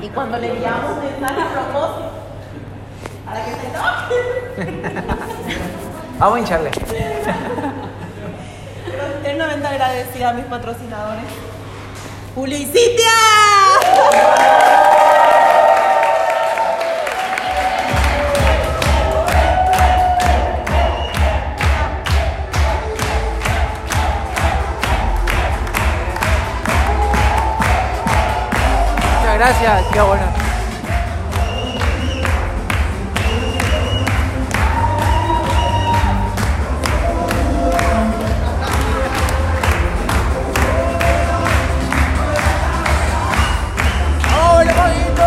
Y cuando le enviamos mensaje a propósito, para que se enoje. Vamos a hincharle. Pero eternamente agradecida a mis patrocinadores. ¡Publicitia! Gracias, qué bueno. ¡Hola, bonito!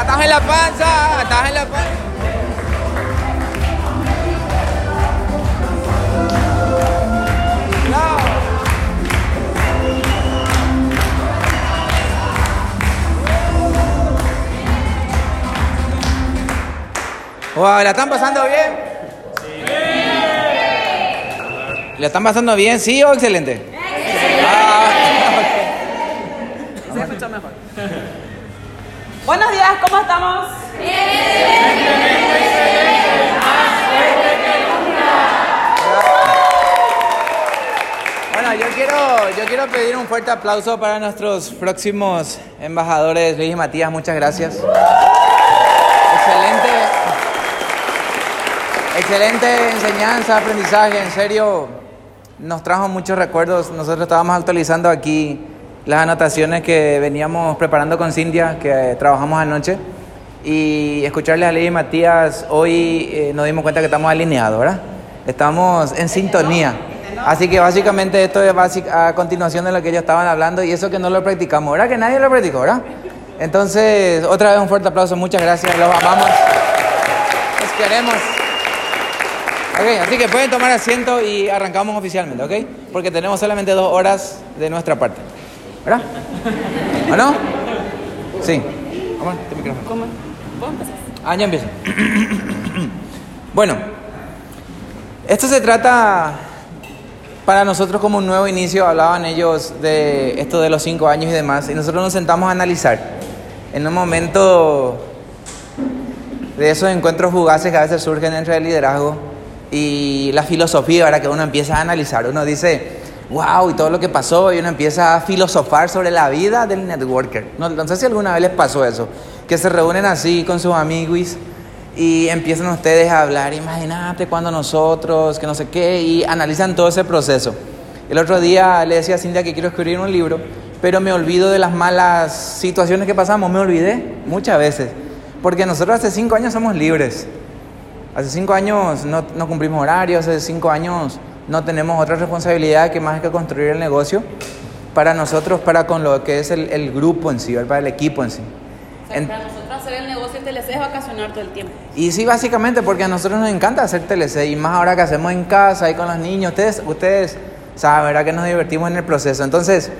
¡Ataja en la panza! ¡Ataja en la Wow, ¿la están pasando bien? ¿La están pasando bien? ¿Sí o excelente? Ah, Se escucha mejor. Buenos días, ¿cómo estamos? Bueno, yo quiero, yo quiero pedir un fuerte aplauso para nuestros próximos embajadores, Luis y Matías, muchas gracias. Excelente, excelente enseñanza, aprendizaje, en serio, nos trajo muchos recuerdos. Nosotros estábamos actualizando aquí las anotaciones que veníamos preparando con Cintia, que trabajamos anoche, y escucharles a Luis y Matías, hoy eh, nos dimos cuenta que estamos alineados, ¿verdad? Estamos en sintonía. Así que básicamente esto es básic- a continuación de lo que ellos estaban hablando y eso que no lo practicamos, ¿verdad? Que nadie lo practicó, ¿verdad? Entonces, otra vez un fuerte aplauso, muchas gracias, los amamos, los queremos. Ok, así que pueden tomar asiento y arrancamos oficialmente, ¿ok? Porque tenemos solamente dos horas de nuestra parte, ¿verdad? ¿O no? Sí. Vamos, tu micrófono. ¿Cómo? ¿Vos empezás? Ah, ya empiezo. bueno, esto se trata para nosotros como un nuevo inicio. Hablaban ellos de esto de los cinco años y demás, y nosotros nos sentamos a analizar. En un momento de esos encuentros fugaces que a veces surgen entre el liderazgo y la filosofía, ahora que uno empieza a analizar, uno dice, wow, y todo lo que pasó, y uno empieza a filosofar sobre la vida del networker. No, no sé si alguna vez les pasó eso, que se reúnen así con sus amigos y empiezan ustedes a hablar, imagínate cuando nosotros, que no sé qué, y analizan todo ese proceso. El otro día le decía a Cintia que quiero escribir un libro, pero me olvido de las malas situaciones que pasamos, me olvidé muchas veces, porque nosotros hace cinco años somos libres. Hace cinco años no, no cumplimos horarios, hace cinco años no tenemos otra responsabilidad que más que construir el negocio para nosotros, para con lo que es el, el grupo en sí, para el equipo en sí. O sea, En- para nosotros hacer el negocio en TLC es vacacionar todo el tiempo. y sí, básicamente porque a nosotros nos encanta hacer TLC y más ahora que hacemos en casa y con los niños. Ustedes, ustedes saben, ¿verdad? Que nos divertimos en el proceso. Entonces,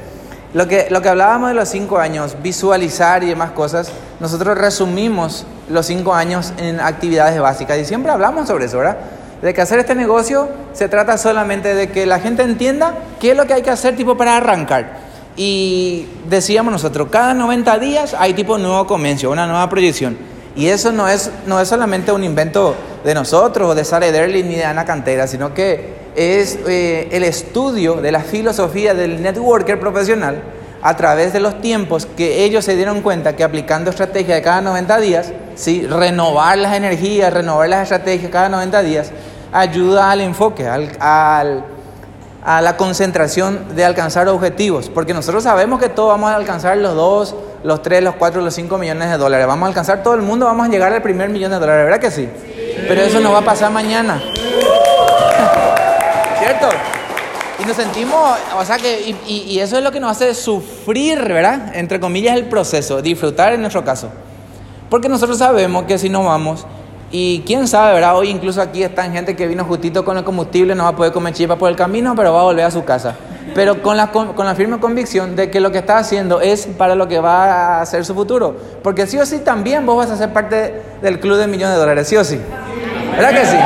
lo que, lo que hablábamos de los cinco años, visualizar y demás cosas, nosotros resumimos los cinco años en actividades básicas y siempre hablamos sobre eso, ¿verdad? De que hacer este negocio se trata solamente de que la gente entienda qué es lo que hay que hacer tipo para arrancar. Y decíamos nosotros, cada 90 días hay tipo nuevo comienzo, una nueva proyección. Y eso no es, no es solamente un invento de nosotros o de Sara Derlin ni de Ana Cantera, sino que es eh, el estudio de la filosofía del networker profesional a través de los tiempos que ellos se dieron cuenta que aplicando estrategias de cada 90 días, ¿sí? renovar las energías, renovar las estrategias cada 90 días, ayuda al enfoque, al, al- a la concentración de alcanzar objetivos, porque nosotros sabemos que todos vamos a alcanzar los 2, los 3, los 4, los 5 millones de dólares, vamos a alcanzar todo el mundo, vamos a llegar al primer millón de dólares, ¿verdad que sí? Pero eso no va a pasar mañana. Y nos sentimos, o sea que, y, y- eso es lo que nos hace sufrir, ¿verdad? Entre comillas, el proceso, disfrutar en nuestro caso. Porque nosotros sabemos que si nos vamos, y quién sabe, ¿verdad? Hoy incluso aquí están gente que vino justito con el combustible, no va a poder comer chipa por el camino, pero va a volver a su casa. Pero con la, con la firme convicción de que lo que está haciendo es para lo que va a ser su futuro. Porque sí o sí también vos vas a ser parte del club de millones de dólares, sí o sí. ¿Verdad que sí?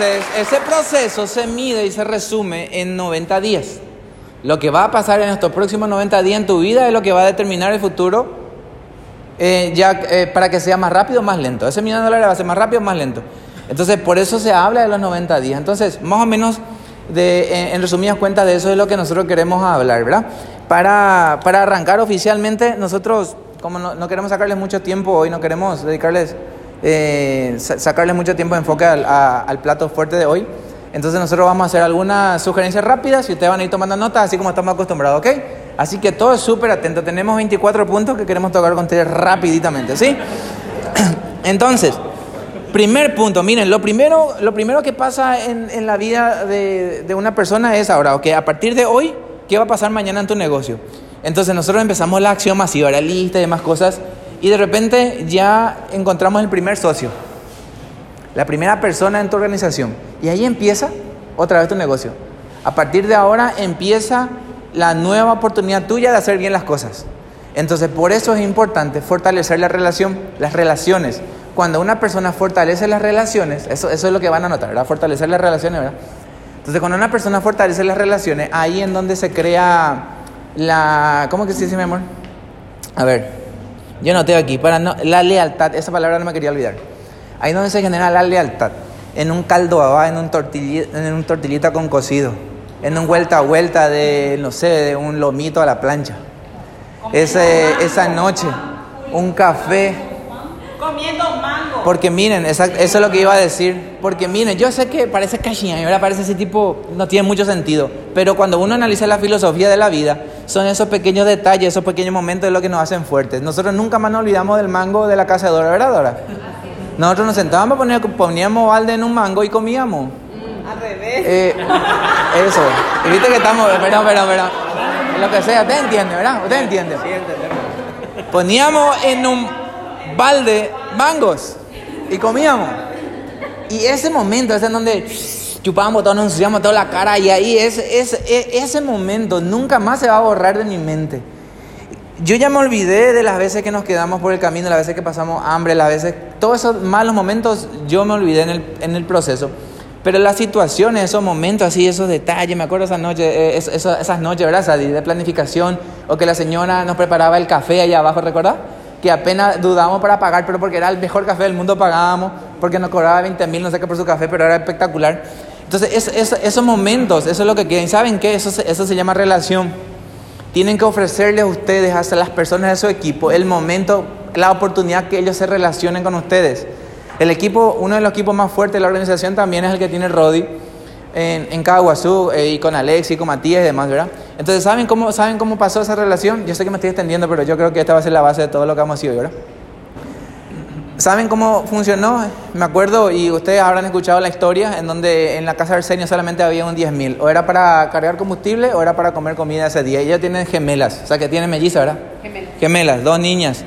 Entonces, ese proceso se mide y se resume en 90 días. Lo que va a pasar en estos próximos 90 días en tu vida es lo que va a determinar el futuro eh, ya, eh, para que sea más rápido o más lento. Ese millón de dólares va a ser más rápido o más lento. Entonces, por eso se habla de los 90 días. Entonces, más o menos, de, en, resumidas cuentas, de eso es lo que nosotros queremos hablar, ¿verdad? Para, para arrancar oficialmente, nosotros, como no, no, queremos sacarles mucho tiempo hoy, no queremos dedicarles, eh, sacarles mucho tiempo de enfoque al, plato fuerte de hoy. Entonces nosotros vamos a hacer algunas sugerencias rápidas y ustedes van a ir tomando notas, así como estamos acostumbrados, ¿ok? Así que todo es súper atento. Tenemos 24 puntos que queremos tocar con ustedes rapiditamente, ¿sí? Entonces, primer punto, miren, lo primero, lo primero que pasa en, la vida de, de, una persona es ahora, ok, a partir de hoy, ¿qué va a pasar mañana en tu negocio? Entonces nosotros empezamos la acción masiva, la lista y demás cosas, y de repente ya encontramos el primer socio, la primera persona en tu organización. Y ahí empieza otra vez tu negocio. A partir de ahora empieza la nueva oportunidad tuya de hacer bien las cosas. Entonces, por eso es importante fortalecer la relación, las relaciones. Cuando una persona fortalece las relaciones, eso, eso es lo que van a notar, ¿verdad? Fortalecer las relaciones, ¿verdad? Entonces, cuando una persona fortalece las relaciones, ahí en donde se crea la... ¿Cómo que se dice, mi amor? A ver, yo noté aquí, para no, la lealtad, esa palabra no me quería olvidar. Ahí donde se genera la lealtad, en un caldo babá, en un, tortillita, en un tortillita con cocido, en un vuelta a vuelta de, no sé, de un lomito a la plancha. Ese, esa noche, un café. Comiendo mango. Porque miren, esa, eso es lo que iba a decir. Porque miren, yo sé que parece cachiña, y ahora parece ese tipo, no tiene mucho sentido. Pero cuando uno analiza la filosofía de la vida, son esos pequeños detalles, esos pequeños momentos lo que nos hacen fuertes. Nosotros nunca más nos olvidamos del mango de la casa de Dora, ¿verdad, Dora? Nosotros nos sentábamos, poníamos, poníamos balde en un mango y comíamos. Al revés. Eh, eso. Y viste que estamos, perdón, perdón, perdón. Lo que sea, usted entiende, ¿verdad? Usted entiende. Sí, entendemos. Poníamos en un balde mangos y comíamos. Y ese momento es en donde chupábamos todo, nos ensuciamos toda la cara y ahí ese, ese, ese momento nunca más se va a borrar de mi mente. Yo ya me olvidé de las veces que nos quedamos por el camino, las veces que pasamos hambre, las veces, todos esos malos momentos, yo me olvidé en el, en el proceso. Pero las situaciones, esos momentos así, esos detalles, me acuerdo esas noches, eh, esas, esas noches, ¿verdad? De planificación, o que la señora nos preparaba el café allá abajo, ¿recordás? Que apenas dudamos para pagar, pero porque era el mejor café del mundo pagábamos, porque nos cobraba 20 mil, no sé qué por su café, pero era espectacular. Entonces, es, es, esos momentos, eso es lo que quieren. ¿Saben qué? Eso, se llama relación. Tienen que ofrecerles a ustedes, hasta las personas de su equipo, el momento, la oportunidad que ellos se relacionen con ustedes. El equipo, uno de los equipos más fuertes de la organización también es el que tiene Rodi en, en Caguazú eh, y con Alex y con Matías y demás, ¿verdad? Entonces, ¿saben cómo, ¿saben cómo pasó esa relación? Yo sé que me estoy extendiendo, pero yo creo que esta va a ser la base de todo lo que hemos sido, ¿verdad? ¿Saben cómo funcionó? Me acuerdo, y ustedes habrán escuchado la historia, en donde en la casa de Arsenio solamente había un 10.000. O era para cargar combustible o era para comer comida ese día. Y ellos tienen gemelas, o sea que tienen mellizas, ¿verdad? Gemelas. Gemelas, dos niñas.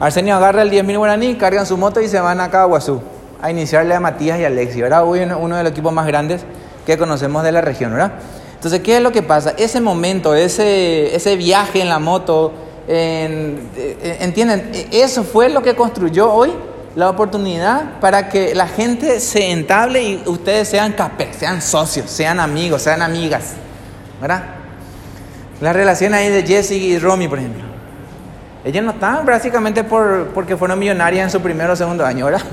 Arsenio agarra el 10.000 guaraní, cargan su moto y se van a Caguazú a iniciarle a Matías y a Alexi, ¿verdad? Hoy uno de los equipos más grandes que conocemos de la región, ¿verdad? Entonces, ¿qué es lo que pasa? Ese momento, ese, ese viaje en la moto, en, ¿entienden? Eso fue lo que construyó hoy la oportunidad para que la gente se entable y ustedes sean capés, sean socios, sean amigos, sean amigas, ¿verdad? La relación ahí de Jesse y Romy, por ejemplo. Ellos no están básicamente por, porque fueron millonarias en su primer o segundo año, ¿verdad?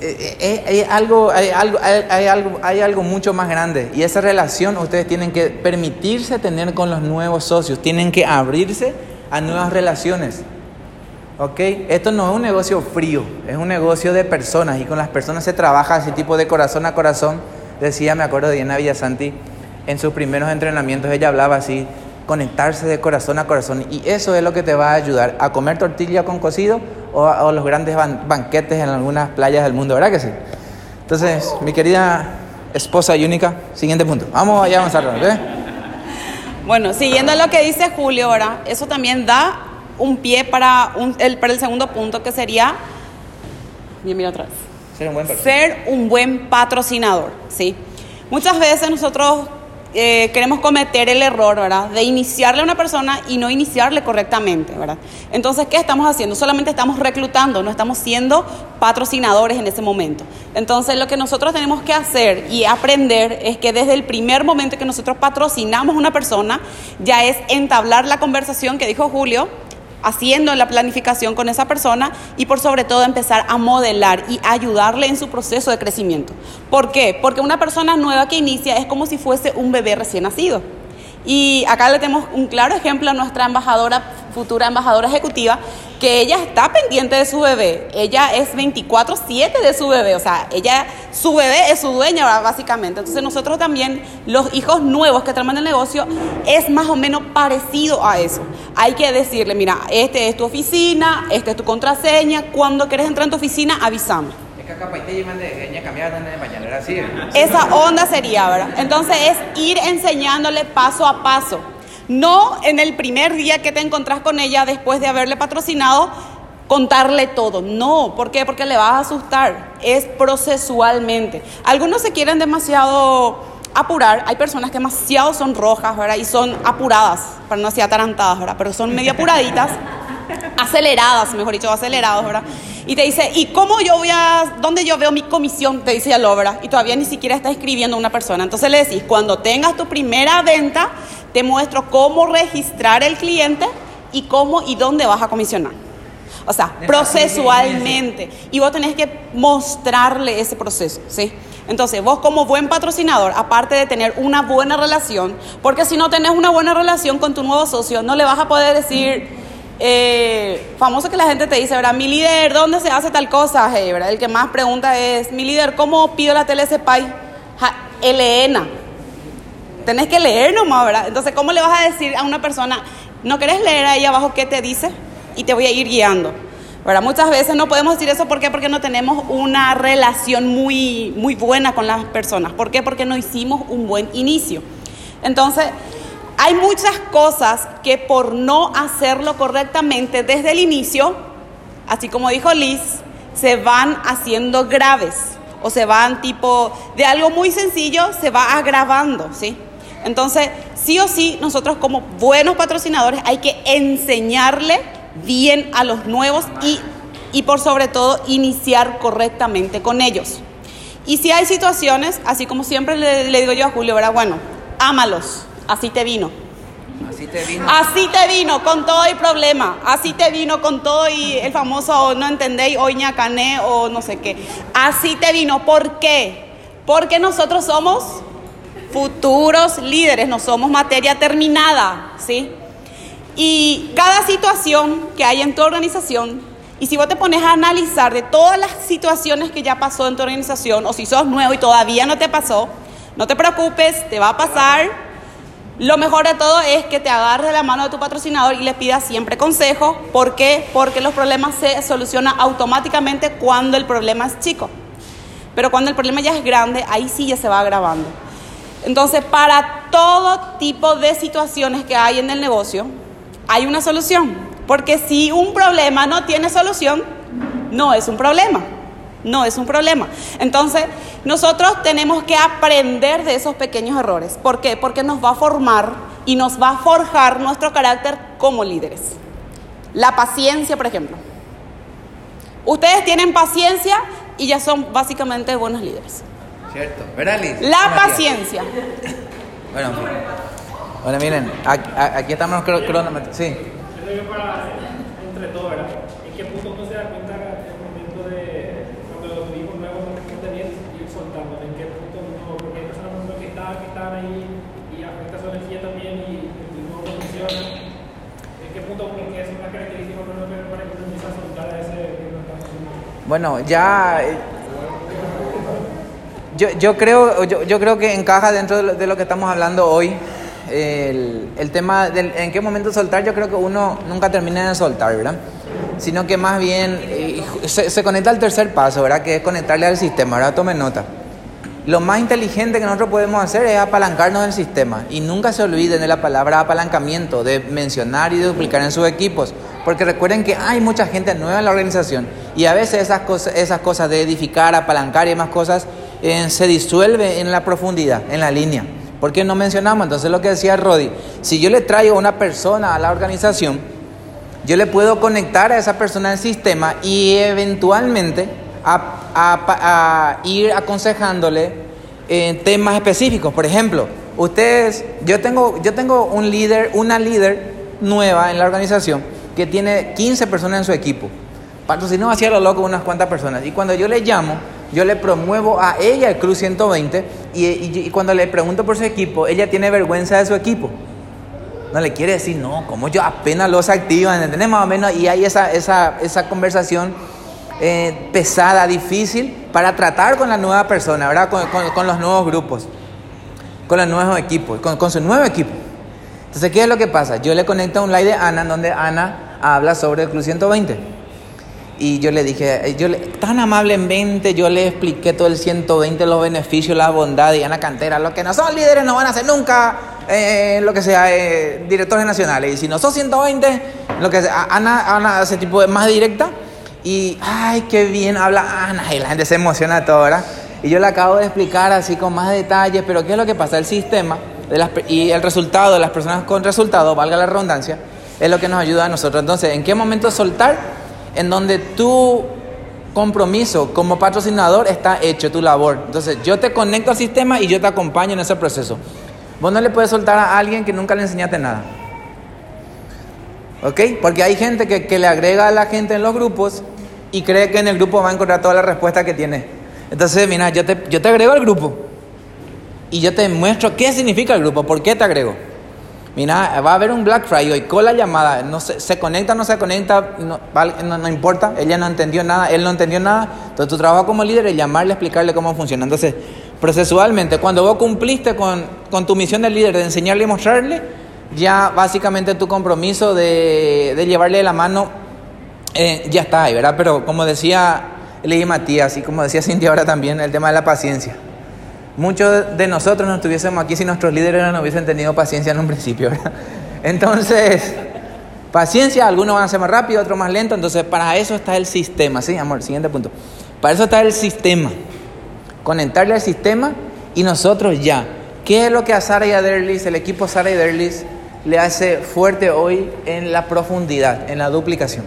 Hay algo, hay, algo, hay, algo, hay algo mucho más grande y esa relación ustedes tienen que permitirse tener con los nuevos socios, tienen que abrirse a nuevas relaciones. ¿Ok? Esto no es un negocio frío, es un negocio de personas y con las personas se trabaja ese tipo de corazón a corazón. Decía, me acuerdo de Diana Villasanti, en sus primeros entrenamientos ella hablaba así, conectarse de corazón a corazón y eso es lo que te va a ayudar a comer tortilla con cocido o, a, los grandes ban banquetes en algunas playas del mundo, ¿verdad que sí? Entonces, mi querida esposa y única, siguiente punto. Vamos allá a avanzar. Bueno, siguiendo lo que dice Julio ahora, eso también da un pie para, un, el, para el segundo punto que sería, bien, mira vez, Ser un buen ser un buen patrocinador, ¿sí? Muchas veces nosotros eh, queremos cometer el error, ¿verdad? De iniciarle a una persona y no iniciarle correctamente, ¿verdad? Entonces, ¿qué estamos haciendo? Solamente estamos reclutando, no estamos siendo patrocinadores en ese momento. Entonces, lo que nosotros tenemos que hacer y aprender es que desde el primer momento que nosotros patrocinamos a una persona, ya es entablar la conversación que dijo Julio, haciendo la planificación con esa persona y por sobre todo empezar a modelar y ayudarle en su proceso de crecimiento. ¿Por qué? Porque una persona nueva que inicia es como si fuese un bebé recién nacido. Y acá le tenemos un claro ejemplo a nuestra embajadora, futura embajadora ejecutiva, que ella está pendiente de su bebé. Ella es 24/7 de su bebé, o sea, ella, su bebé es su dueña básicamente. Entonces nosotros también, los hijos nuevos que traen el negocio, es más o menos parecido a eso. Hay que decirle, mira, este es tu oficina, esta es tu contraseña, cuando quieres entrar en tu oficina, avísame. Esa onda sería, ¿verdad? Entonces es ir enseñándole paso a paso. No en el primer día que te encontrás con ella después de haberle patrocinado, contarle todo. No, ¿por qué? Porque le vas a asustar. Es procesualmente. Algunos se quieren demasiado apurar. Hay personas que demasiado son rojas, ¿verdad? Y son apuradas, para no decir atarantadas, ¿verdad? Pero son medio apuraditas, aceleradas, mejor dicho, acelerados, ¿verdad? Y te dice, ¿y cómo yo voy a, dónde yo veo mi comisión? Te dice ya lo, ¿verdad? Y todavía ni siquiera está escribiendo una persona. Entonces le decís, cuando tengas tu primera venta, te muestro cómo registrar el cliente y cómo y dónde vas a comisionar. O sea, procesualmente. Y vos tenés que mostrarle ese proceso, ¿sí? Entonces, vos como buen patrocinador, aparte de tener una buena relación, porque si no tenés una buena relación con tu nuevo socio, no le vas a poder decir, eh, famoso que la gente te dice, ¿verdad? Mi líder, ¿dónde se hace tal cosa? ¿verdad? El que más pregunta es, mi líder, ¿cómo pido la tele Ja, Elena. Tenés que leer nomás, ¿verdad? Entonces, ¿cómo le vas a decir a una persona, no querés leer ahí abajo qué te dice? Y te voy a ir guiando. ¿verdad? Muchas veces no podemos decir eso, ¿por qué? Porque no tenemos una relación muy, muy buena con las personas. ¿Por qué? Porque no hicimos un buen inicio. Entonces, hay muchas cosas que por no hacerlo correctamente desde el inicio, así como dijo Liz, se van haciendo graves o se van tipo de algo muy sencillo se va agravando, ¿sí? Entonces, sí o sí, nosotros como buenos patrocinadores hay que enseñarle bien a los nuevos y, y por sobre todo iniciar correctamente con ellos. Y si hay situaciones, así como siempre le, le digo yo a Julio, ¿verdad? Bueno, ámalos, así te vino. Así te vino. Así te vino, con todo el problema. Así te vino con todo y el famoso no entendéis, hoy ñacané o no sé qué. Así te vino. ¿Por qué? Porque nosotros somos futuros líderes, no somos materia terminada, ¿sí? Y cada situación que hay en tu organización, y si vos te pones a analizar de todas las situaciones que ya pasó en tu organización, o si sos nuevo y todavía no te pasó, no te preocupes, te va a pasar. Lo mejor de todo es que te agarres la mano de tu patrocinador y le pidas siempre consejo. ¿Por qué? Porque los problemas se solucionan automáticamente cuando el problema es chico. Pero cuando el problema ya es grande, ahí sí ya se va agravando. Entonces, para todo tipo de situaciones que hay en el negocio, hay una solución. Porque si un problema no tiene solución, no es un problema. No es un problema. Entonces, nosotros tenemos que aprender de esos pequeños errores. ¿Por qué? Porque nos va a formar y nos va a forjar nuestro carácter como líderes. La paciencia, por ejemplo. Ustedes tienen paciencia y ya son básicamente buenos líderes. Cierto, ¿verdad, Liz? La paciencia. Bueno, bueno, miren, aquí, estamos cronómetros. Sí. Para, entre todo, ¿verdad? ¿En qué punto no se da cuenta el momento de cuando los hijos nuevos no responden bien y ir soltando? ¿En qué punto no? Porque hay personas que están, que están ahí y afecta su energía también y no funciona. ¿En qué punto? Porque es una característica para que uno empiece a soltar a ese que no está funcionando. Bueno, ya. Eh, yo, yo, creo, yo, yo creo que encaja dentro de lo, de lo que estamos hablando hoy el, el tema del en qué momento soltar, yo creo que uno nunca termina de soltar, ¿verdad? Sino que más bien se, se, conecta al tercer paso, ¿verdad? Que es conectarle al sistema, ¿verdad? Tomen nota. Lo más inteligente que nosotros podemos hacer es apalancarnos del sistema y nunca se olviden de la palabra apalancamiento, de mencionar y de duplicar en sus equipos, porque recuerden que hay mucha gente nueva en la organización y a veces esas cosas, esas cosas de edificar, apalancar y demás cosas eh, se disuelve en la profundidad, en la línea. ¿Por qué no mencionamos? Entonces lo que decía Rodi, si yo le traigo una persona a la organización, yo le puedo conectar a esa persona al sistema y eventualmente a, a- a ir aconsejándole en temas específicos. Por ejemplo, ustedes, yo tengo, yo tengo un líder, una líder nueva en la organización que tiene 15 personas en su equipo. Patrocinó hacia lo loco unas cuantas personas. Y cuando yo le llamo, yo le promuevo a ella el Cruz 120 y, y- cuando le pregunto por su equipo, ella tiene vergüenza de su equipo. No le quiere decir, no, como yo apenas los activan, ¿entendés? Más o menos, y hay esa, esa, esa conversación eh, pesada, difícil, para tratar con la nueva persona, ¿verdad? Con, con- los nuevos grupos, con los nuevos equipos, con, con su nuevo equipo. Entonces, ¿qué es lo que pasa? Yo le conecto a un live de Ana, donde Ana habla sobre el Club 120. Y yo le dije, eh, yo le- tan amablemente yo le expliqué todo el 120, los beneficios, la bondad y Ana Cantera, los que no son líderes no van a ser nunca, eh, lo que sea, eh, directores nacionales. Y si no son 120, lo que sea, Ana, Ana hace tipo de más directa y, ay, qué bien habla Ana, y la gente se emociona todo, ¿verdad? Y yo le acabo de explicar así con más detalles, pero ¿qué es lo que pasa? El sistema y el resultado de las personas con resultado, valga la redundancia, es lo que nos ayuda a nosotros. Entonces, ¿en qué momento soltar? En donde tu compromiso como patrocinador está hecho, tu labor. Entonces, yo te conecto al sistema y yo te acompaño en ese proceso. Vos no le puedes soltar a alguien que nunca le enseñaste nada. ¿Ok? Porque hay gente que, que le agrega a la gente en los grupos y cree que en el grupo va a encontrar todas las respuestas que tiene. Entonces, mira, yo te, yo te agrego al grupo y yo te muestro qué significa el grupo, por qué te agrego. Mira, va a haber un Black Friday con la llamada, no se, se conecta no se conecta, no, no, importa, ella no entendió nada, él no entendió nada. Entonces tu trabajo como líder es llamarle, explicarle cómo funciona. Entonces, procesualmente, cuando vos cumpliste con, con tu misión de líder de enseñarle y mostrarle, ya básicamente tu compromiso de, de llevarle de la mano eh, ya está ahí, ¿verdad? Pero como decía Lady Matías y como decía Cintia ahora también, el tema de la paciencia. Muchos de nosotros no estuviésemos aquí si nuestros líderes no hubiesen tenido paciencia en un principio. Entonces, paciencia, algunos van a ser más rápido, otros más lento, entonces para eso está el sistema, ¿sí, amor? Siguiente punto. Para eso está el sistema. Conectarle al sistema y nosotros ya. ¿Qué es lo que a Sara y a Derlis, el equipo Sara y Derlis, le hace fuerte hoy en la profundidad, en la duplicación?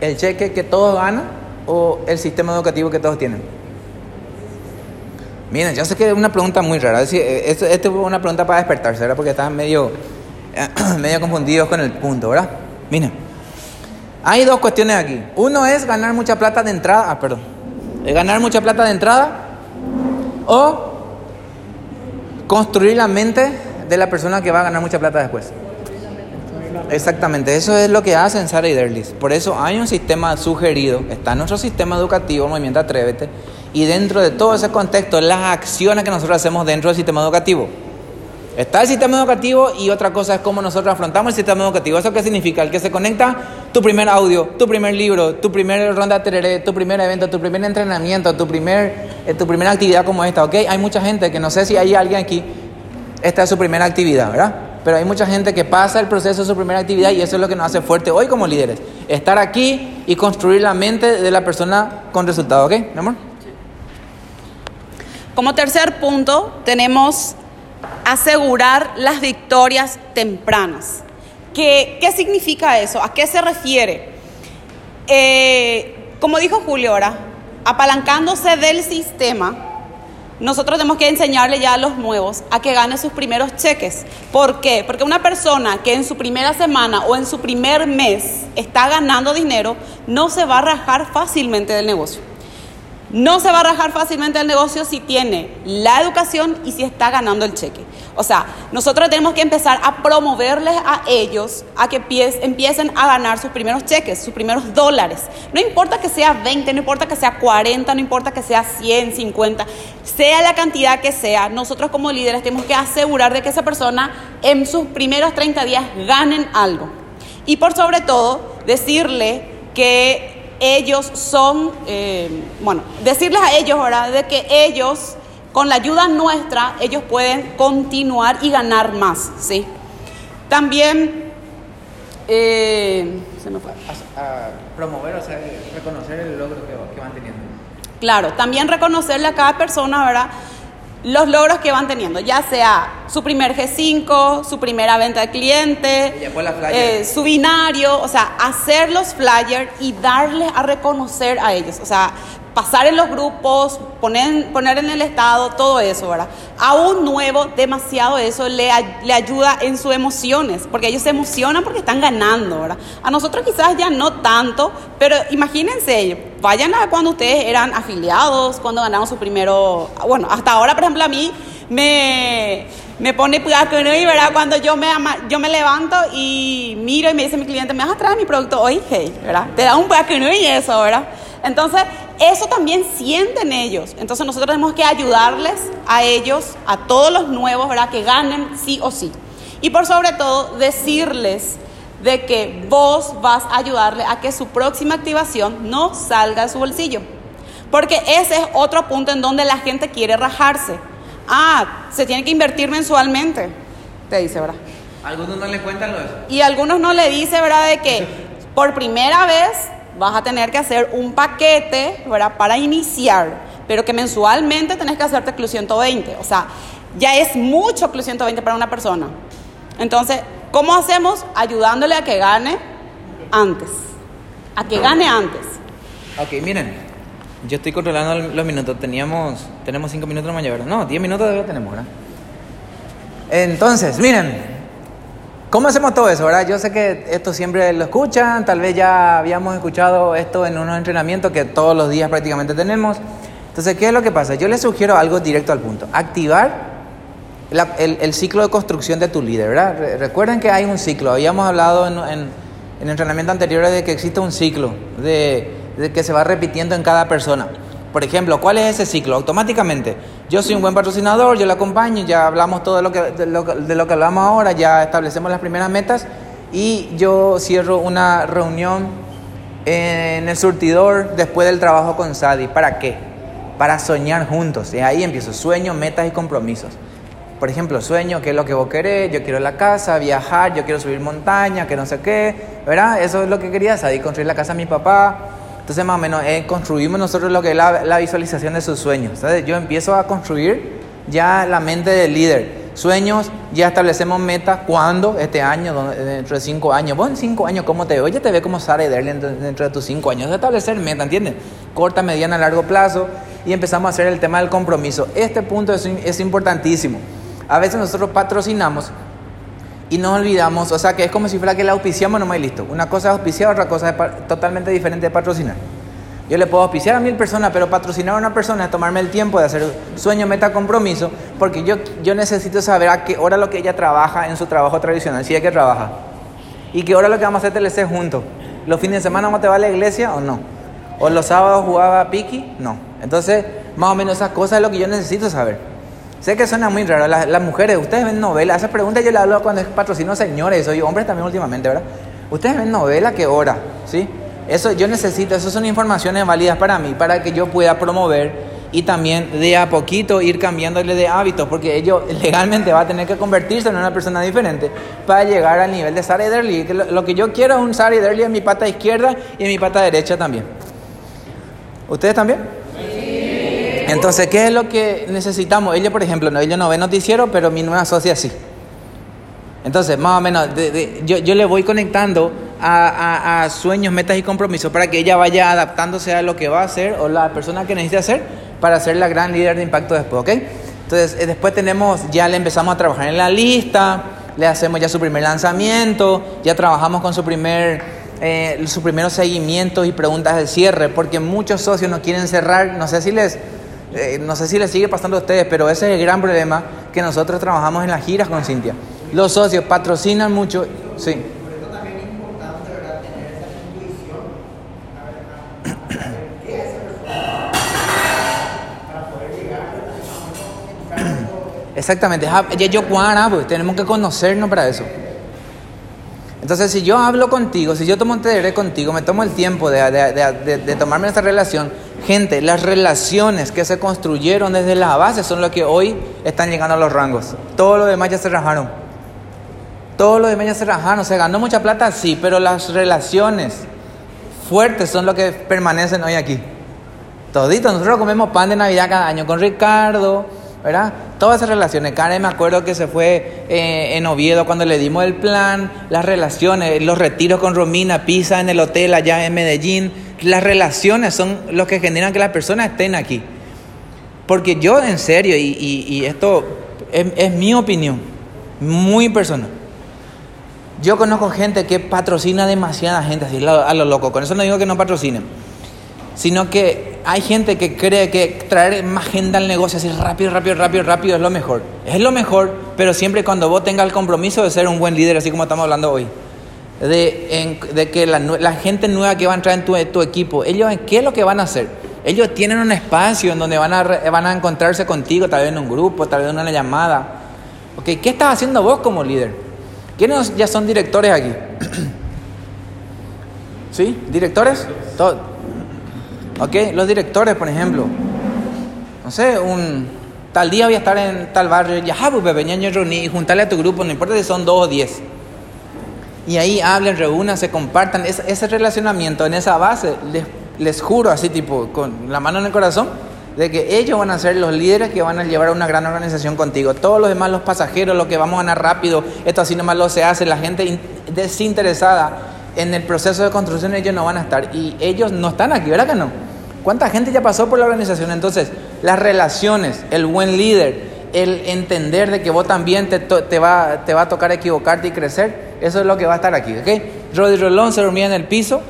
¿El cheque que todos ganan o el sistema educativo que todos tienen? Miren, yo sé que es una pregunta muy rara. Es decir, eh, es una pregunta para despertarse, ¿verdad? Porque estaban medio, medio confundidos con el punto, ¿verdad? Miren, hay dos cuestiones aquí. Uno es ganar mucha plata de entrada. Ah, perdón. Es ganar mucha plata de entrada o construir la mente de la persona que va a ganar mucha plata después. Exactamente, eso es lo que hacen Sara y Derlis. Por eso hay un sistema sugerido, está nuestro sistema educativo, Movimiento Atrévete, y dentro de todo ese contexto, las acciones que nosotros hacemos dentro del sistema educativo. Está el sistema educativo y otra cosa es cómo nosotros afrontamos el sistema educativo. ¿Eso qué significa? El que se conecta, tu primer audio, tu primer libro, tu primer ronda tereré, tu primer evento, tu primer entrenamiento, tu, primer, eh, tu primera actividad como esta, ¿ok? Hay mucha gente que no sé si hay alguien aquí, esta es su primera actividad, ¿verdad? Pero hay mucha gente que pasa el proceso de su primera actividad y eso es lo que nos hace fuerte hoy como líderes. Estar aquí y construir la mente de la persona con resultado, ¿ok? ¿Mi amor? Como tercer punto, tenemos asegurar las victorias tempranas. ¿Qué, qué significa eso? ¿A qué se refiere? Eh, como dijo Julio ahora, apalancándose del sistema, nosotros tenemos que enseñarle ya a los nuevos a que gane sus primeros cheques. ¿Por qué? Porque una persona que en su primera semana o en su primer mes está ganando dinero, no se va a rajar fácilmente del negocio. No se va a rajar fácilmente el negocio si tiene la educación y si está ganando el cheque. O sea, nosotros tenemos que empezar a promoverles a ellos a que empiecen a ganar sus primeros cheques, sus primeros dólares. No importa que sea 20, no importa que sea 40, no importa que sea 100, 50, sea la cantidad que sea, nosotros como líderes tenemos que asegurar de que esa persona en sus primeros 30 días ganen algo. Y por sobre todo, decirle que ellos son, eh, bueno, decirles a ellos, ¿verdad? De que ellos, con la ayuda nuestra, ellos pueden continuar y ganar más, ¿sí? También, eh, se me fue. promover, o sea, reconocer el logro que, que van teniendo. Claro, también reconocerle a cada persona, ¿verdad? Los logros que van teniendo, ya sea su primer G5, su primera venta de cliente, eh, su binario, o sea, hacer los flyers y darles a reconocer a ellos, o sea, pasar en los grupos, poner, poner en el estado, todo eso, ¿verdad? A un nuevo, demasiado eso le, le ayuda en sus emociones, porque ellos se emocionan porque están ganando, ¿verdad? A nosotros quizás ya no tanto, pero imagínense, vayan a cuando ustedes eran afiliados, cuando ganaron su primero, bueno, hasta ahora, por ejemplo, a mí me, me pone y ¿verdad? Cuando yo me, yo me levanto y miro y me dice mi cliente, ¿me vas a traer mi producto hoy? Hey, ¿verdad? Te da un y eso, ¿verdad? Entonces, eso también sienten ellos. Entonces, nosotros tenemos que ayudarles a ellos, a todos los nuevos, ¿verdad? Que ganen sí o sí. Y por sobre todo, decirles de que vos vas a ayudarle a que su próxima activación no salga de su bolsillo. Porque ese es otro punto en donde la gente quiere rajarse. Ah, se tiene que invertir mensualmente, te dice, ¿verdad? Algunos no le cuentan lo de eso. Y algunos no le dice, ¿verdad? De que por primera vez vas a tener que hacer un paquete, ¿verdad? Para iniciar, pero que mensualmente tenés que hacerte Club 120. O sea, ya es mucho Club 120 para una persona. Entonces, ¿cómo hacemos? Ayudándole a que gane antes. A que gane antes. Ok, miren. Yo estoy controlando los minutos. Teníamos, tenemos cinco minutos nomás ya, ¿verdad? No, 10 minutos todavía tenemos, ¿verdad? Entonces, miren. ¿Cómo hacemos todo eso, verdad? Yo sé que esto siempre lo escuchan, tal vez ya habíamos escuchado esto en unos entrenamientos que todos los días prácticamente tenemos. Entonces, ¿qué es lo que pasa? Yo les sugiero algo directo al punto. Activar el, ciclo de construcción de tu líder, ¿verdad? Re- recuerden que hay un ciclo. Habíamos hablado en, en, en entrenamientos anteriores de que existe un ciclo, de que se va repitiendo en cada persona. Por ejemplo, ¿cuál es ese ciclo? Automáticamente, yo soy un buen patrocinador, yo le acompaño, ya hablamos todo de lo que, de lo, de lo que hablamos ahora, ya establecemos las primeras metas y yo cierro una reunión en el surtidor después del trabajo con Sadi. ¿Para qué? Para soñar juntos. Y ahí empiezo, sueños, metas y compromisos. Por ejemplo, sueño, qué es lo que vos querés, yo quiero la casa, viajar, yo quiero subir montaña, que no sé qué, ¿verdad? Eso es lo que quería Sadi, construir la casa de mi papá. Entonces, más o menos, eh, construimos nosotros lo que es la, visualización de sus sueños. Yo empiezo a construir ya la mente del líder. Sueños, ya establecemos metas, ¿cuándo? Este año, donde- dentro de cinco años. Vos en cinco años, ¿cómo te ves? Oye, te ve como Sara Ederle dentro, de tus cinco años. Establecer meta, ¿entiendes? Corta, mediana, largo plazo. Y empezamos a hacer el tema del compromiso. Este punto es importantísimo. A veces nosotros patrocinamos y nos olvidamos, o sea que es como si fuera que la auspiciamos nomás y listo. Una cosa es auspiciar, otra cosa es totalmente diferente de patrocinar. Yo le puedo auspiciar a mil personas, pero patrocinar a una persona es tomarme el tiempo de hacer sueño, meta, compromiso, porque yo, yo necesito saber a qué hora lo que ella trabaja en su trabajo tradicional, si es que trabaja. Y qué hora lo que vamos a hacer TLC juntos. ¿Los fines de semana vamos te va a la iglesia o no? ¿O los sábados jugaba Piki? No. Entonces, más o menos esas cosas es lo que yo necesito saber. Sé que suena muy raro. Las, mujeres, ustedes ven novelas. Esa pregunta yo la hablo cuando es patrocino señores. Soy hombres también últimamente, ¿verdad? Ustedes ven novela, ¿qué hora? ¿Sí? Eso yo necesito, eso son informaciones válidas para mí, para que yo pueda promover y también de a poquito ir cambiándole de hábitos, porque ellos legalmente va a tener que convertirse en una persona diferente para llegar al nivel de Sara. Que lo, lo que yo quiero es un Sara Ederly en mi pata izquierda y en mi pata derecha también. ¿Ustedes también? Entonces, ¿qué es lo que necesitamos? Ella, por ejemplo, no, ella no ve noticiero, pero mi nueva socia sí. Entonces, más o menos, de- yo, yo le voy conectando a, sueños, metas y compromisos para que ella vaya adaptándose a lo que va a hacer o la persona que necesite hacer para ser la gran líder de impacto después, ¿ok? Entonces, eh, después tenemos, ya le empezamos a trabajar en la lista, le hacemos ya su primer lanzamiento, ya trabajamos con su primer, eh, su primeros seguimientos y preguntas de cierre, porque muchos socios no quieren cerrar, no sé si les... Eh, no sé si les sigue pasando a ustedes, pero ese es el gran problema que nosotros trabajamos en las giras con Cintia. Los socios patrocinan mucho, sí. Exactamente, ya yo cuara, pues tenemos que conocernos para eso. Entonces, si yo hablo contigo, si yo tomo un TDR contigo, me tomo el tiempo de, de- de- de- tomarme esta relación, gente, las relaciones que se construyeron desde la base son lo que hoy están llegando a los rangos. Todo lo demás ya se rajaron. Todo lo demás ya se rajaron. Se ganó mucha plata, sí, pero las relaciones fuertes son lo que permanecen hoy aquí. Toditos, nosotros comemos pan de Navidad cada año con Ricardo, ¿verdad? Todas esas relaciones. Karen me acuerdo que se fue eh, en Oviedo cuando le dimos el plan, las relaciones, los retiros con Romina, Pisa en el hotel allá en Medellín. Las relaciones son los que generan que las personas estén aquí. Porque yo, en serio, y, y- esto es, es mi opinión, muy personal. Yo conozco gente que patrocina demasiada gente, así a lo loco. Con eso no digo que no patrocinen, sino que hay gente que cree que traer más gente al negocio así rápido, rápido, rápido, rápido es lo mejor. Es lo mejor, pero siempre cuando vos tengas el compromiso de ser un buen líder, así como estamos hablando hoy. De, que la, gente nueva que va a entrar en tu, equipo, ellos, ¿qué es lo que van a hacer? Ellos tienen un espacio en donde van a, encontrarse contigo, tal vez en un grupo, tal vez en una llamada. Ok, ¿Qué estás haciendo vos como líder? ¿Quiénes ya son directores aquí? ¿Sí? ¿Directores? Todo. Ok, los directores, por ejemplo. No sé, un tal día voy a estar en tal barrio, ya, pues, bebé, ñaño, reuní, y juntarle a tu grupo, no importa si son dos o diez. Y ahí hablen, reúnan, se compartan. Es- ese relacionamiento, en esa base, les, les juro, así tipo, con la mano en el corazón, de que ellos van a ser los líderes que van a llevar a una gran organización contigo. Todos los demás, los pasajeros, los que vamos a ganar rápido, esto así nomás lo se hace, la gente in- desinteresada en el proceso de construcción, ellos no van a estar. Y ellos no están aquí, ¿verdad que no? ¿Cuánta gente ya pasó por la organización? Entonces, las relaciones, el buen líder, el entender de que vos también te, te va, te va a tocar equivocarte y crecer, eso es lo que va a estar aquí, ¿ok? Rodri Rolón se dormía en el piso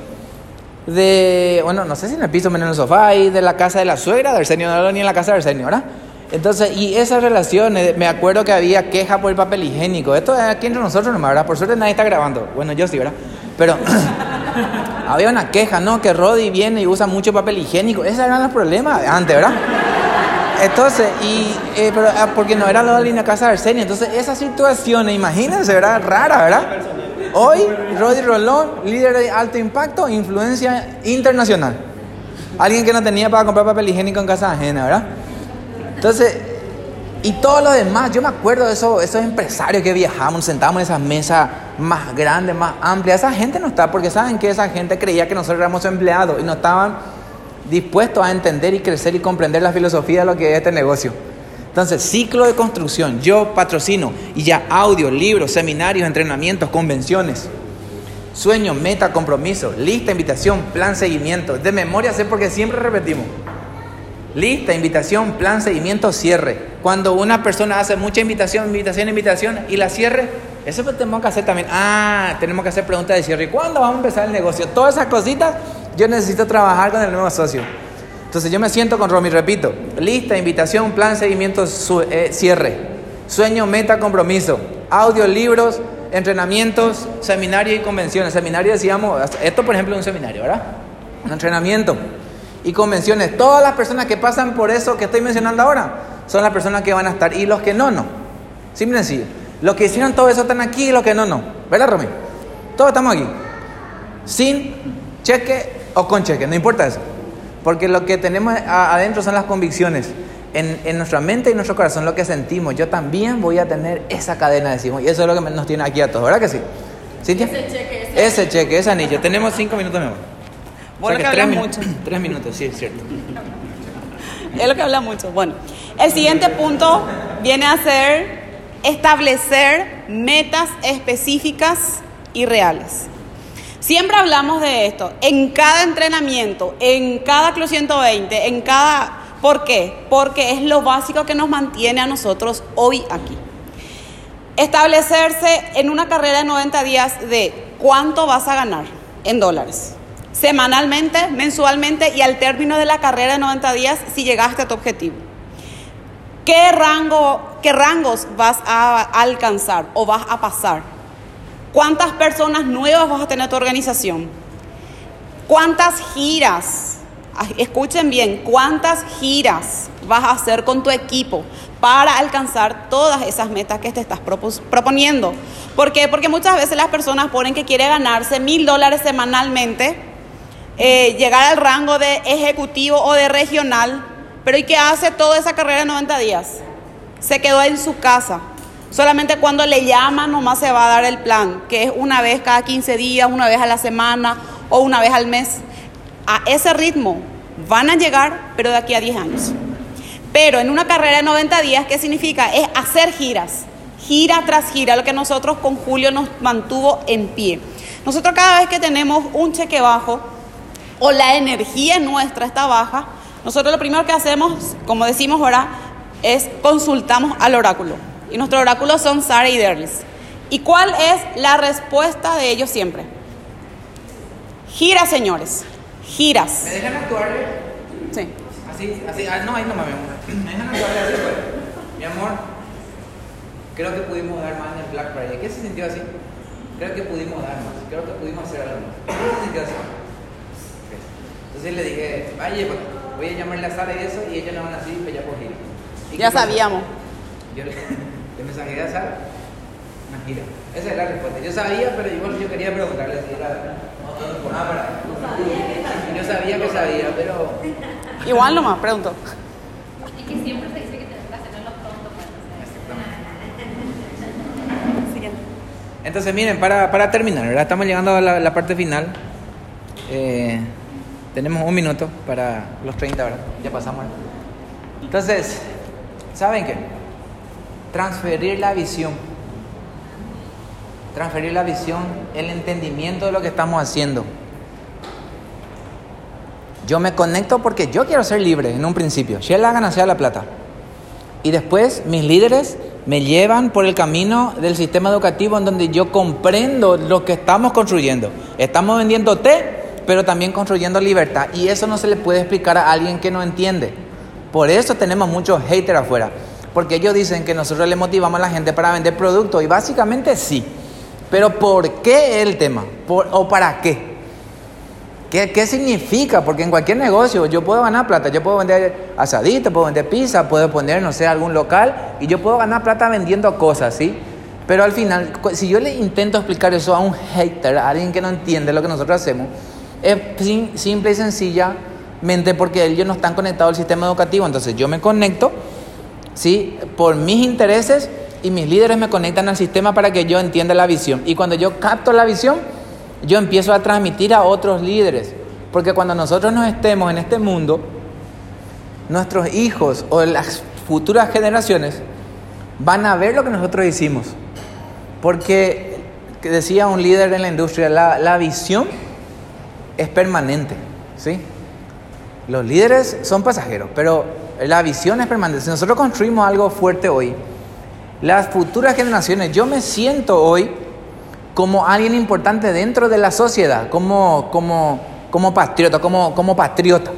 de, bueno, no sé si en el piso, menos en el sofá, y de la casa de la suegra de Arsenio, no ni en la casa de Arsenio, ¿verdad? Entonces, y esas relaciones, me acuerdo que había queja por el papel higiénico, esto es aquí entre nosotros nomás, ¿verdad? Por suerte nadie está grabando, bueno, yo sí, ¿verdad? Pero había una queja, ¿no? Que Roddy viene y usa mucho papel higiénico, esos eran los problemas antes, ¿verdad? Entonces, y, eh, pero, ah, porque no era la línea casa de Arsenio. Entonces, esas situaciones, imagínense, ¿verdad? Rara, ¿verdad? Hoy, Roddy Rolón, líder de alto impacto, influencia internacional. Alguien que no tenía para comprar papel higiénico en casa ajena, ¿verdad? Entonces, y todos los demás, yo me acuerdo de esos, esos empresarios que viajamos, sentábamos en esas mesas más grandes, más amplias. Esa gente no está, porque saben que esa gente creía que nosotros éramos empleados y no estaban dispuestos a entender y crecer y comprender la filosofía de lo que es este negocio. Entonces, ciclo de construcción, yo patrocino y ya audio, libros, seminarios, entrenamientos, convenciones. Sueño, meta, compromiso, lista, invitación, plan, seguimiento. De memoria sé porque siempre repetimos. Lista, invitación, plan, seguimiento, cierre. Cuando una persona hace mucha invitación, invitación, invitación y la cierre, eso lo tenemos que hacer también. Ah, tenemos que hacer preguntas de cierre. ¿Y cuándo vamos a empezar el negocio? Todas esas cositas yo necesito trabajar con el nuevo socio. Entonces yo me siento con Romy, repito. Lista, invitación, plan, seguimiento, eh, cierre. Sueño, meta, compromiso. Audio, libros, entrenamientos, seminarios y convenciones. Seminarios decíamos, esto por ejemplo es un seminario, ¿verdad? Un entrenamiento y convenciones. Todas las personas que pasan por eso que estoy mencionando ahora son las personas que van a estar y los que no, no. Simple y sencillo. Los que hicieron todo eso están aquí y los que no, no. ¿Verdad, Romy? Todos estamos aquí. Sin cheque o con cheque, no importa eso. Porque lo que tenemos adentro son las convicciones. En, en nuestra mente y nuestro corazón, lo que sentimos. Yo también voy a tener esa cadena, decimos. Y eso es lo que nos tiene aquí a todos, ¿verdad que sí? ¿Cintia? Ese cheque, ese- Ese cheque, ese anillo. Tenemos cinco minutos, mi amor. Vos lo que hablas mucho. tres minutos, sí, es cierto. Es lo que habla mucho. Bueno, el siguiente punto viene a ser establecer metas específicas y reales. Siempre hablamos de esto, en cada entrenamiento, en cada Club 120, en cada... ¿Por qué? Porque es lo básico que nos mantiene a nosotros hoy aquí. Establecerse en una carrera de 90 días de cuánto vas a ganar en dólares. Semanalmente, mensualmente y al término de la carrera de 90 días si llegaste a tu objetivo. ¿Qué, rango, qué rangos vas a alcanzar o vas a pasar? ¿Cuántas personas nuevas vas a tener en tu organización? ¿Cuántas giras? Escuchen bien, ¿cuántas giras vas a hacer con tu equipo para alcanzar todas esas metas que te estás proponiendo? ¿Por qué? Porque muchas veces las personas ponen que quiere ganarse mil dólares semanalmente, eh, llegar al rango de ejecutivo o de regional, pero ¿y qué hace toda esa carrera de 90 días? Se quedó en su casa. Solamente cuando le llaman nomás se va a dar el plan, que es una vez cada 15 días, una vez a la semana o una vez al mes. A ese ritmo van a llegar, pero de aquí a 10 años. Pero en una carrera de 90 días, ¿qué significa? Es hacer giras, gira tras gira, lo que nosotros con Julio nos mantuvo en pie. Nosotros cada vez que tenemos un cheque bajo o la energía nuestra está baja, nosotros lo primero que hacemos, como decimos ahora, es consultamos al oráculo. Y nuestro oráculo son Sara y Derlis. ¿Y cuál es la respuesta de ellos siempre? Giras, señores. Giras. ¿Me dejan actuarle? Sí. Así, así, ah, no, ahí no me ¿Me dejan actuarle así, pues? Mi amor, creo que pudimos dar más en el Black Friday. ¿Qué se sintió así? Creo que pudimos dar más. Creo que pudimos hacer algo más. ¿Qué se sintió así? Entonces le dije, vaya, pues, voy a llamarle a Sara y eso, y ellos no van así, pues ya por gira. ¿Y Ya sabíamos. Yo le, le mensajé a Sara, una gira. Esa es la respuesta. Yo sabía, pero igual yo quería preguntarle si era. Ah, para. Yo sabía que sabía, pero. Igual nomás, pregunto. Y que siempre se dice que tenés que hacerlo pronto. Siguiente. Entonces, miren, para, para terminar, ¿verdad? estamos llegando a la, la parte final. Eh, tenemos un minuto para los 30, ¿verdad? Ya pasamos. ¿verdad? Entonces, ¿saben qué? Transferir la visión. Transferir la visión, el entendimiento de lo que estamos haciendo. Yo me conecto porque yo quiero ser libre en un principio. Si él la ganancia la plata. Y después mis líderes me llevan por el camino del sistema educativo en donde yo comprendo lo que estamos construyendo. Estamos vendiendo té, pero también construyendo libertad. Y eso no se le puede explicar a alguien que no entiende. Por eso tenemos muchos haters afuera. Porque ellos dicen que nosotros le motivamos a la gente para vender productos. Y básicamente sí. Pero ¿por qué el tema? ¿Por- ¿O para qué? ¿Qué, ¿Qué significa? Porque en cualquier negocio yo puedo ganar plata, yo puedo vender asadito, puedo vender pizza, puedo poner, no sé, algún local y yo puedo ganar plata vendiendo cosas, ¿sí? Pero al final, si yo le intento explicar eso a un hater, a alguien que no entiende lo que nosotros hacemos, es sim- simple y sencillamente porque ellos no están conectados al sistema educativo. Entonces yo me conecto, ¿sí? Por mis intereses y mis líderes me conectan al sistema para que yo entienda la visión. Y cuando yo capto la visión, yo empiezo a transmitir a otros líderes. Porque cuando nosotros nos estemos en este mundo, nuestros hijos o las futuras generaciones van a ver lo que nosotros hicimos. Porque que decía un líder en la industria, la, la visión es permanente. ¿sí? Los líderes son pasajeros, pero la visión es permanente. Si nosotros construimos algo fuerte hoy, las futuras generaciones, yo me siento hoy como alguien importante dentro de la sociedad, como, como, como patriota, como, como patriota.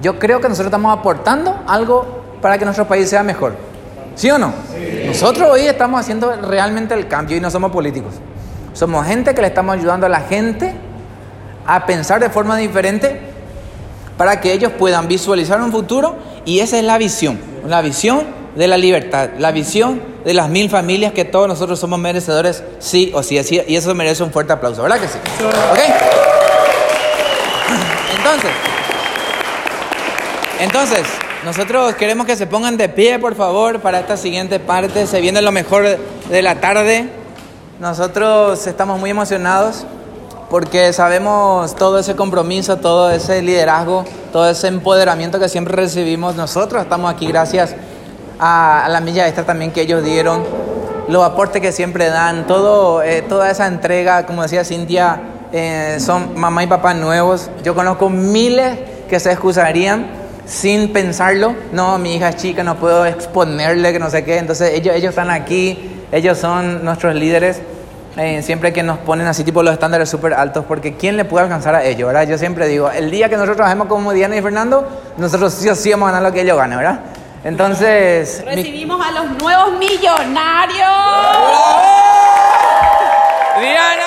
Yo creo que nosotros estamos aportando algo para que nuestro país sea mejor. ¿Sí o no? Nosotros hoy estamos haciendo realmente el cambio y no somos políticos. Somos gente que le estamos ayudando a la gente a pensar de forma diferente para que ellos puedan visualizar un futuro y esa es la visión, la visión de la libertad, la visión de las mil familias que todos nosotros somos merecedores, sí o sí, así, y eso merece un fuerte aplauso, ¿verdad que sí? ¿Ok? Entonces, entonces, nosotros queremos que se pongan de pie, por favor, para esta siguiente parte, se viene lo mejor de la tarde, nosotros estamos muy emocionados porque sabemos todo ese compromiso, todo ese liderazgo, todo ese empoderamiento que siempre recibimos. Nosotros estamos aquí gracias a, a la milla extra también que ellos dieron, los aportes que siempre dan, todo, eh, toda esa entrega, como decía Cintia, eh, son mamá y papá nuevos. Yo conozco miles que se excusarían sin pensarlo. No, mi hija es chica, no puedo exponerle, que no sé qué. Entonces ellos, ellos están aquí, ellos son nuestros líderes. Eh, siempre que nos ponen así tipo los estándares súper altos, porque ¿quién le puede alcanzar a ellos, verdad? Yo siempre digo, el día que nosotros trabajemos como Diana y Fernando, nosotros sí o sí vamos a ganar lo que ellos ganan, ¿verdad? Entonces... mi- Recibimos a los nuevos millonarios. Diana